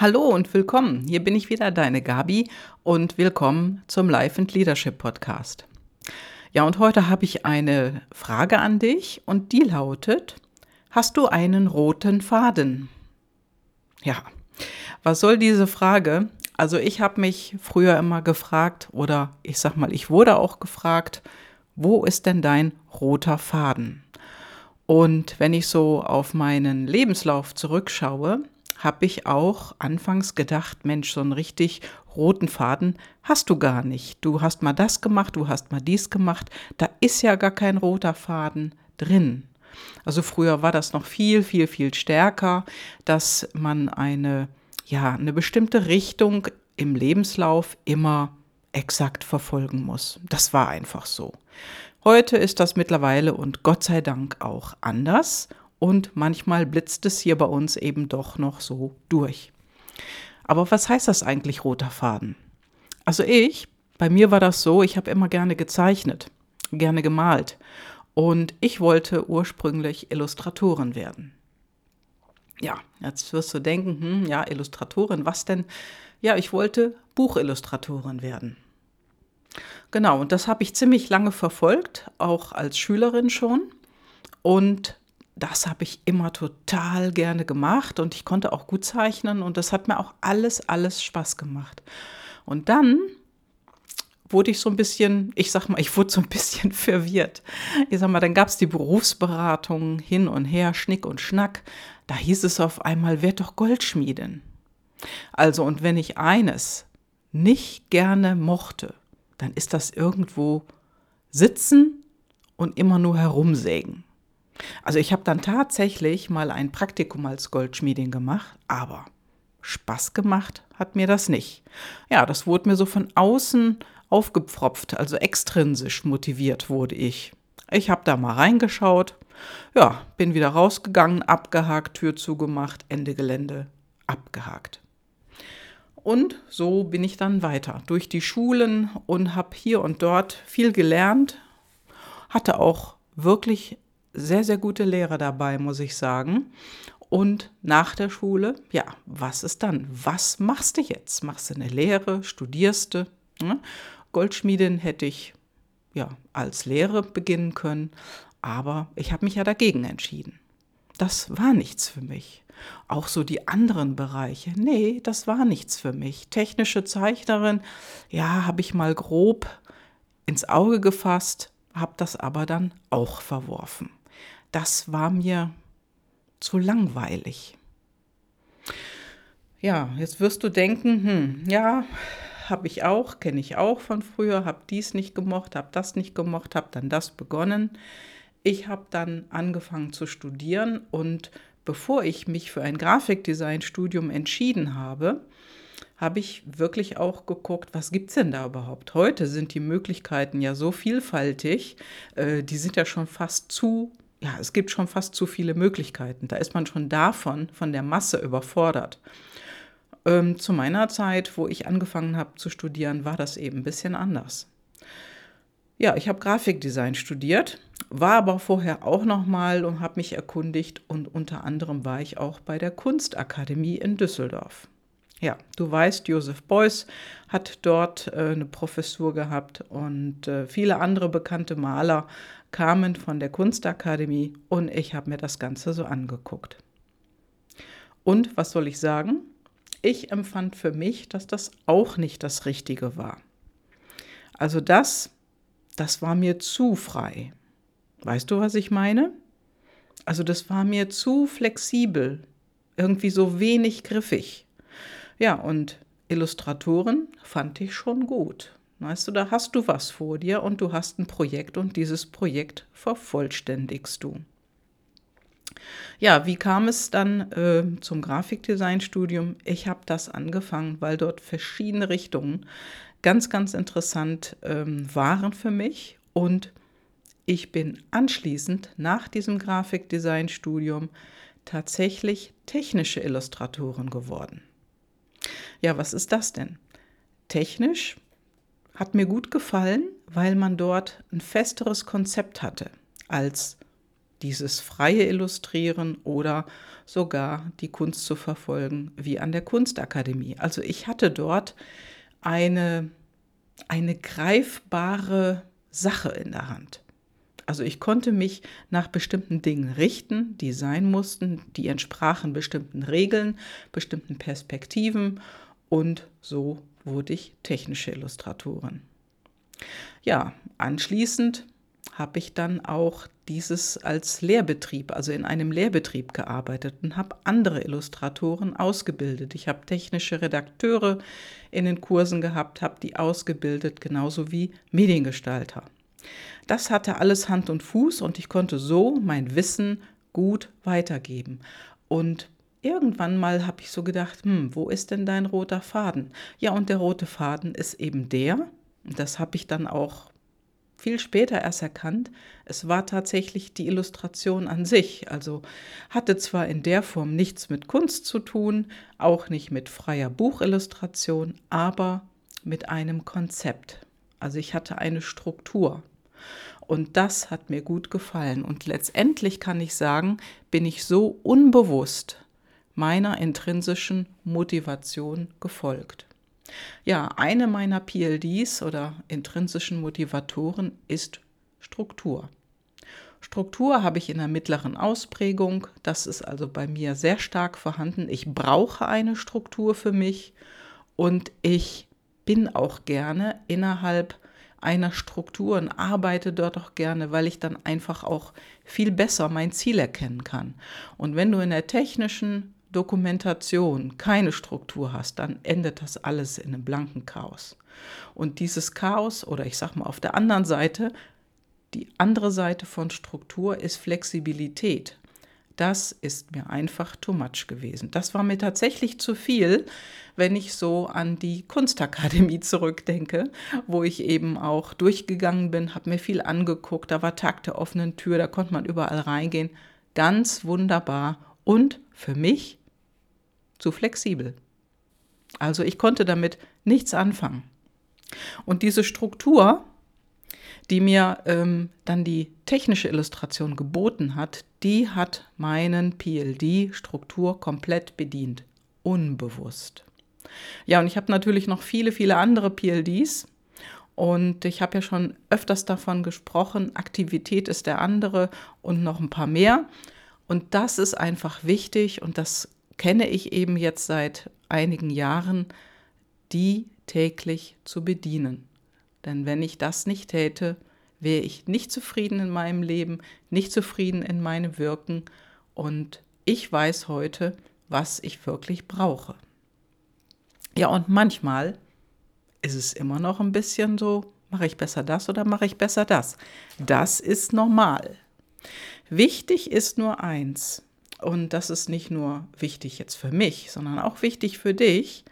Hallo und willkommen. Hier bin ich wieder, deine Gabi, und willkommen zum Life and Leadership Podcast. Ja, und heute habe ich eine Frage an dich und die lautet: Hast du einen roten Faden? Ja, was soll diese Frage? Also, ich habe mich früher immer gefragt, oder ich sag mal, ich wurde auch gefragt, wo ist denn dein roter Faden? Und wenn ich so auf meinen Lebenslauf zurückschaue, habe ich auch anfangs gedacht, Mensch, so einen richtig roten Faden hast du gar nicht. Du hast mal das gemacht, du hast mal dies gemacht. Da ist ja gar kein roter Faden drin. Also früher war das noch viel, viel, viel stärker, dass man eine, ja, eine bestimmte Richtung im Lebenslauf immer exakt verfolgen muss. Das war einfach so. Heute ist das mittlerweile und Gott sei Dank auch anders und manchmal blitzt es hier bei uns eben doch noch so durch. Aber was heißt das eigentlich roter Faden? Also ich, bei mir war das so, ich habe immer gerne gezeichnet, gerne gemalt und ich wollte ursprünglich Illustratorin werden. Ja, jetzt wirst du denken, hm, ja, Illustratorin, was denn? Ja, ich wollte Buchillustratorin werden. Genau, und das habe ich ziemlich lange verfolgt, auch als Schülerin schon. Und das habe ich immer total gerne gemacht und ich konnte auch gut zeichnen und das hat mir auch alles, alles Spaß gemacht. Und dann wurde ich so ein bisschen, ich sag mal, ich wurde so ein bisschen verwirrt. Ich sag mal, dann gab es die Berufsberatung hin und her, Schnick und Schnack. Da hieß es auf einmal, werd doch Goldschmiedin. Also, und wenn ich eines nicht gerne mochte, dann ist das irgendwo sitzen und immer nur herumsägen. Also ich habe dann tatsächlich mal ein Praktikum als Goldschmiedin gemacht, aber Spaß gemacht hat mir das nicht. Ja, das wurde mir so von außen aufgepfropft, also extrinsisch motiviert wurde ich. Ich habe da mal reingeschaut, ja, bin wieder rausgegangen, abgehakt, Tür zugemacht, Ende Gelände, abgehakt. Und so bin ich dann weiter durch die Schulen und habe hier und dort viel gelernt, hatte auch wirklich sehr, sehr gute Lehrer dabei, muss ich sagen. Und nach der Schule, ja, was ist dann? Was machst du jetzt? Machst du eine Lehre? Studierst du? Ne? Goldschmiedin hätte ich ja als Lehre beginnen können, aber ich habe mich ja dagegen entschieden. Das war nichts für mich. Auch so die anderen Bereiche, nee, das war nichts für mich. Technische Zeichnerin, ja, habe ich mal grob ins Auge gefasst, habe das aber dann auch verworfen das war mir zu langweilig. Ja, jetzt wirst du denken, hm, ja, habe ich auch, kenne ich auch von früher, habe dies nicht gemocht, habe das nicht gemocht, habe dann das begonnen. Ich habe dann angefangen zu studieren und bevor ich mich für ein Grafikdesign-Studium entschieden habe, habe ich wirklich auch geguckt, was gibt es denn da überhaupt? Heute sind die Möglichkeiten ja so vielfältig, äh, die sind ja schon fast zu ja, es gibt schon fast zu viele Möglichkeiten. Da ist man schon davon, von der Masse überfordert. Ähm, zu meiner Zeit, wo ich angefangen habe zu studieren, war das eben ein bisschen anders. Ja, ich habe Grafikdesign studiert, war aber vorher auch noch mal und habe mich erkundigt und unter anderem war ich auch bei der Kunstakademie in Düsseldorf. Ja, du weißt, Josef Beuys hat dort äh, eine Professur gehabt und äh, viele andere bekannte Maler kamen von der Kunstakademie und ich habe mir das Ganze so angeguckt. Und was soll ich sagen? Ich empfand für mich, dass das auch nicht das Richtige war. Also das, das war mir zu frei. Weißt du, was ich meine? Also das war mir zu flexibel, irgendwie so wenig griffig. Ja, und Illustratoren fand ich schon gut. Weißt du, da hast du was vor dir und du hast ein Projekt und dieses Projekt vervollständigst du. Ja, wie kam es dann äh, zum Grafikdesignstudium? Ich habe das angefangen, weil dort verschiedene Richtungen ganz, ganz interessant ähm, waren für mich und ich bin anschließend nach diesem Grafikdesignstudium tatsächlich technische Illustratorin geworden. Ja, was ist das denn? Technisch hat mir gut gefallen, weil man dort ein festeres Konzept hatte als dieses freie Illustrieren oder sogar die Kunst zu verfolgen, wie an der Kunstakademie. Also ich hatte dort eine, eine greifbare Sache in der Hand. Also ich konnte mich nach bestimmten Dingen richten, die sein mussten, die entsprachen bestimmten Regeln, bestimmten Perspektiven und so wurde ich technische Illustratorin. Ja, anschließend habe ich dann auch dieses als Lehrbetrieb, also in einem Lehrbetrieb gearbeitet und habe andere Illustratoren ausgebildet. Ich habe technische Redakteure in den Kursen gehabt, habe die ausgebildet, genauso wie Mediengestalter. Das hatte alles Hand und Fuß und ich konnte so mein Wissen gut weitergeben. Und irgendwann mal habe ich so gedacht, hm, wo ist denn dein roter Faden? Ja, und der rote Faden ist eben der, das habe ich dann auch viel später erst erkannt, es war tatsächlich die Illustration an sich. Also hatte zwar in der Form nichts mit Kunst zu tun, auch nicht mit freier Buchillustration, aber mit einem Konzept. Also ich hatte eine Struktur. Und das hat mir gut gefallen. Und letztendlich kann ich sagen, bin ich so unbewusst meiner intrinsischen Motivation gefolgt. Ja, eine meiner PLDs oder intrinsischen Motivatoren ist Struktur. Struktur habe ich in der mittleren Ausprägung. Das ist also bei mir sehr stark vorhanden. Ich brauche eine Struktur für mich und ich bin auch gerne innerhalb einer Struktur und arbeite dort auch gerne, weil ich dann einfach auch viel besser mein Ziel erkennen kann. Und wenn du in der technischen Dokumentation keine Struktur hast, dann endet das alles in einem blanken Chaos. Und dieses Chaos, oder ich sage mal auf der anderen Seite, die andere Seite von Struktur ist Flexibilität. Das ist mir einfach too much gewesen. Das war mir tatsächlich zu viel, wenn ich so an die Kunstakademie zurückdenke, wo ich eben auch durchgegangen bin, habe mir viel angeguckt, da war Tag der offenen Tür, da konnte man überall reingehen. Ganz wunderbar und für mich zu flexibel. Also ich konnte damit nichts anfangen. Und diese Struktur, die mir ähm, dann die technische Illustration geboten hat, die hat meinen PLD-Struktur komplett bedient, unbewusst. Ja, und ich habe natürlich noch viele, viele andere PLDs. Und ich habe ja schon öfters davon gesprochen, Aktivität ist der andere und noch ein paar mehr. Und das ist einfach wichtig und das kenne ich eben jetzt seit einigen Jahren, die täglich zu bedienen. Denn wenn ich das nicht täte, wäre ich nicht zufrieden in meinem Leben, nicht zufrieden in meinem Wirken und ich weiß heute, was ich wirklich brauche. Ja, und manchmal ist es immer noch ein bisschen so, mache ich besser das oder mache ich besser das. Das ist normal. Wichtig ist nur eins, und das ist nicht nur wichtig jetzt für mich, sondern auch wichtig für dich,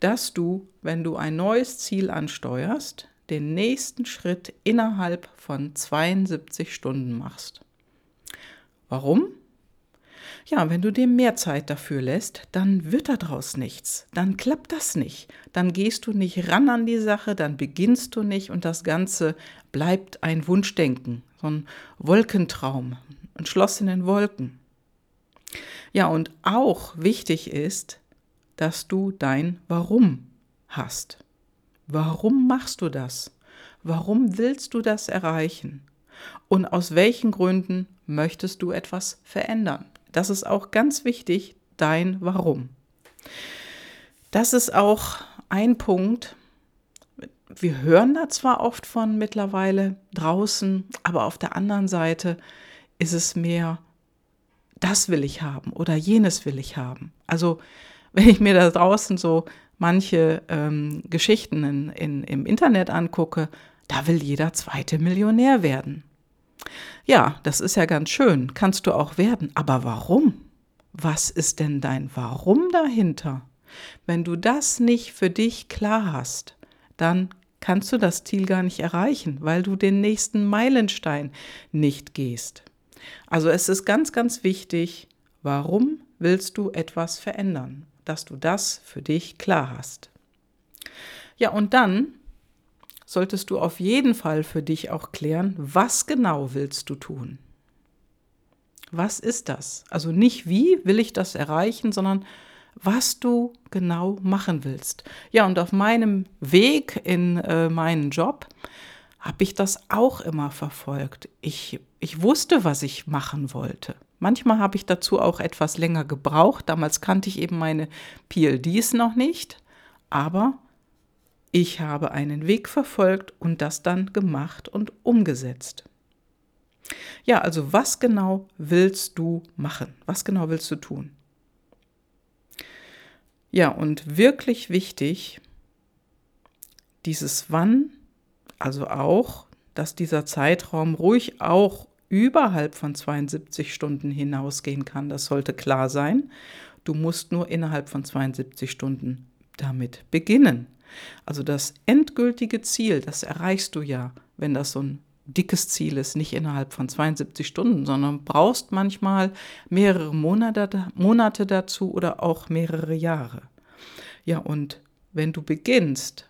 dass du, wenn du ein neues Ziel ansteuerst, den nächsten Schritt innerhalb von 72 Stunden machst. Warum? Ja, wenn du dir mehr Zeit dafür lässt, dann wird daraus nichts. Dann klappt das nicht. Dann gehst du nicht ran an die Sache, dann beginnst du nicht und das Ganze bleibt ein Wunschdenken, so ein Wolkentraum, ein Schloss in den Wolken. Ja, und auch wichtig ist, dass du dein Warum hast. Warum machst du das? Warum willst du das erreichen? Und aus welchen Gründen möchtest du etwas verändern? Das ist auch ganz wichtig, dein Warum. Das ist auch ein Punkt, wir hören da zwar oft von mittlerweile draußen, aber auf der anderen Seite ist es mehr das will ich haben oder jenes will ich haben. Also wenn ich mir da draußen so manche ähm, Geschichten in, in, im Internet angucke, da will jeder zweite Millionär werden. Ja, das ist ja ganz schön, kannst du auch werden, aber warum? Was ist denn dein Warum dahinter? Wenn du das nicht für dich klar hast, dann kannst du das Ziel gar nicht erreichen, weil du den nächsten Meilenstein nicht gehst. Also es ist ganz, ganz wichtig, warum willst du etwas verändern, dass du das für dich klar hast. Ja, und dann solltest du auf jeden Fall für dich auch klären, was genau willst du tun. Was ist das? Also nicht wie will ich das erreichen, sondern was du genau machen willst. Ja, und auf meinem Weg in äh, meinen Job habe ich das auch immer verfolgt. Ich, ich wusste, was ich machen wollte. Manchmal habe ich dazu auch etwas länger gebraucht. Damals kannte ich eben meine PLDs noch nicht. Aber ich habe einen Weg verfolgt und das dann gemacht und umgesetzt. Ja, also was genau willst du machen? Was genau willst du tun? Ja, und wirklich wichtig, dieses Wann, also auch, dass dieser Zeitraum ruhig auch überhalb von 72 Stunden hinausgehen kann, das sollte klar sein. Du musst nur innerhalb von 72 Stunden damit beginnen. Also das endgültige Ziel, das erreichst du ja, wenn das so ein dickes Ziel ist, nicht innerhalb von 72 Stunden, sondern brauchst manchmal mehrere Monate, Monate dazu oder auch mehrere Jahre. Ja, und wenn du beginnst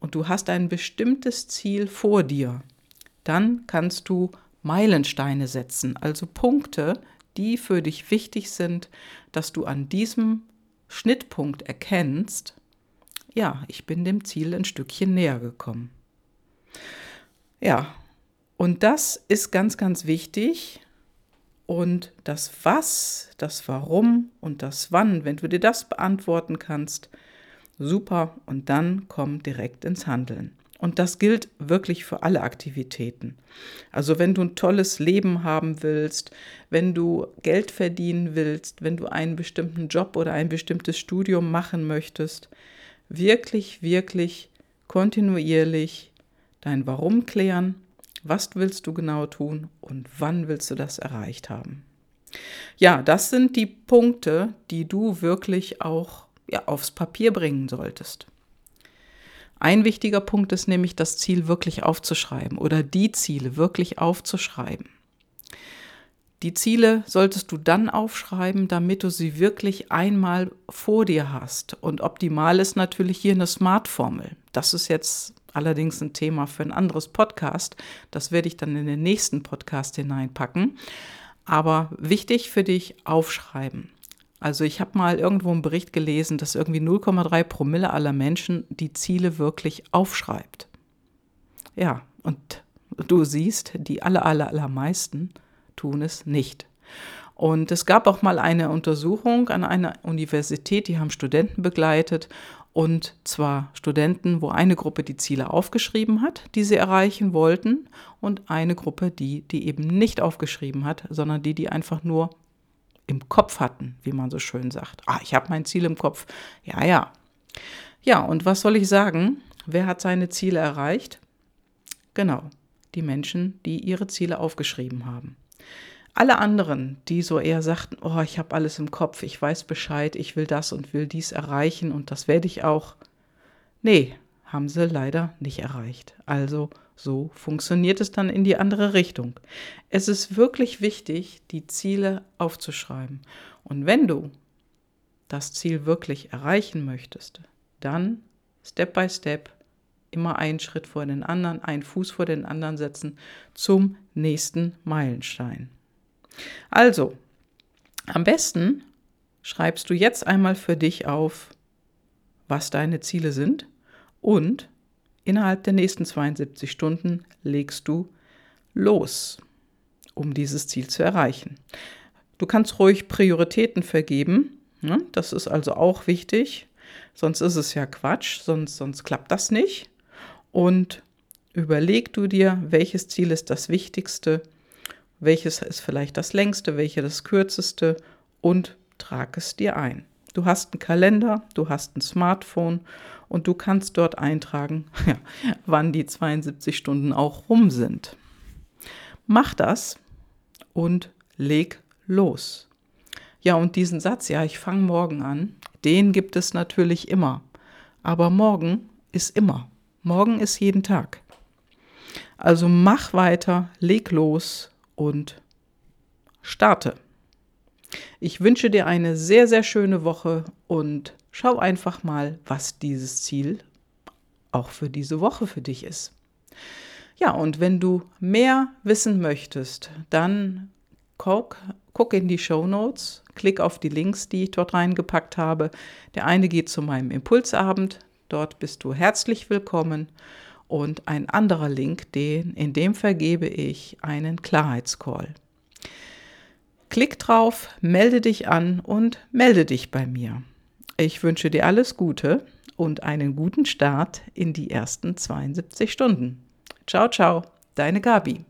und du hast ein bestimmtes Ziel vor dir, dann kannst du Meilensteine setzen, also Punkte, die für dich wichtig sind, dass du an diesem Schnittpunkt erkennst, ja, ich bin dem Ziel ein Stückchen näher gekommen. Ja, und das ist ganz, ganz wichtig. Und das Was, das Warum und das Wann, wenn du dir das beantworten kannst, super. Und dann komm direkt ins Handeln. Und das gilt wirklich für alle Aktivitäten. Also wenn du ein tolles Leben haben willst, wenn du Geld verdienen willst, wenn du einen bestimmten Job oder ein bestimmtes Studium machen möchtest, wirklich, wirklich kontinuierlich dein Warum klären, was willst du genau tun und wann willst du das erreicht haben. Ja, das sind die Punkte, die du wirklich auch ja, aufs Papier bringen solltest. Ein wichtiger Punkt ist nämlich, das Ziel wirklich aufzuschreiben oder die Ziele wirklich aufzuschreiben. Die Ziele solltest du dann aufschreiben, damit du sie wirklich einmal vor dir hast. Und optimal ist natürlich hier eine Smart-Formel. Das ist jetzt allerdings ein Thema für ein anderes Podcast. Das werde ich dann in den nächsten Podcast hineinpacken. Aber wichtig für dich aufschreiben. Also ich habe mal irgendwo einen Bericht gelesen, dass irgendwie 0,3 Promille aller Menschen die Ziele wirklich aufschreibt. Ja, und du siehst, die aller, aller, allermeisten tun es nicht. Und es gab auch mal eine Untersuchung an einer Universität, die haben Studenten begleitet und zwar Studenten, wo eine Gruppe die Ziele aufgeschrieben hat, die sie erreichen wollten und eine Gruppe, die die eben nicht aufgeschrieben hat, sondern die die einfach nur im Kopf hatten, wie man so schön sagt. Ah, ich habe mein Ziel im Kopf. Ja, ja. Ja, und was soll ich sagen? Wer hat seine Ziele erreicht? Genau, die Menschen, die ihre Ziele aufgeschrieben haben. Alle anderen, die so eher sagten, oh, ich habe alles im Kopf, ich weiß Bescheid, ich will das und will dies erreichen und das werde ich auch. Nee, haben sie leider nicht erreicht. Also so funktioniert es dann in die andere Richtung. Es ist wirklich wichtig, die Ziele aufzuschreiben. Und wenn du das Ziel wirklich erreichen möchtest, dann Step by Step immer einen Schritt vor den anderen, einen Fuß vor den anderen setzen zum nächsten Meilenstein. Also, am besten schreibst du jetzt einmal für dich auf, was deine Ziele sind und Innerhalb der nächsten 72 Stunden legst du los, um dieses Ziel zu erreichen. Du kannst ruhig Prioritäten vergeben. Ne? Das ist also auch wichtig. Sonst ist es ja Quatsch, sonst, sonst klappt das nicht. Und überleg du dir, welches Ziel ist das wichtigste, welches ist vielleicht das längste, welches das kürzeste und trag es dir ein. Du hast einen Kalender, du hast ein Smartphone und du kannst dort eintragen, wann die 72 Stunden auch rum sind. Mach das und leg los. Ja, und diesen Satz, ja, ich fange morgen an, den gibt es natürlich immer. Aber morgen ist immer. Morgen ist jeden Tag. Also mach weiter, leg los und starte. Ich wünsche dir eine sehr, sehr schöne Woche und Schau einfach mal, was dieses Ziel auch für diese Woche für dich ist. Ja, und wenn du mehr wissen möchtest, dann guck, guck in die Show Notes, klick auf die Links, die ich dort reingepackt habe. Der eine geht zu meinem Impulsabend, dort bist du herzlich willkommen. Und ein anderer Link, den, in dem vergebe ich einen Klarheitscall. Klick drauf, melde dich an und melde dich bei mir. Ich wünsche dir alles Gute und einen guten Start in die ersten 72 Stunden. Ciao, ciao, deine Gabi.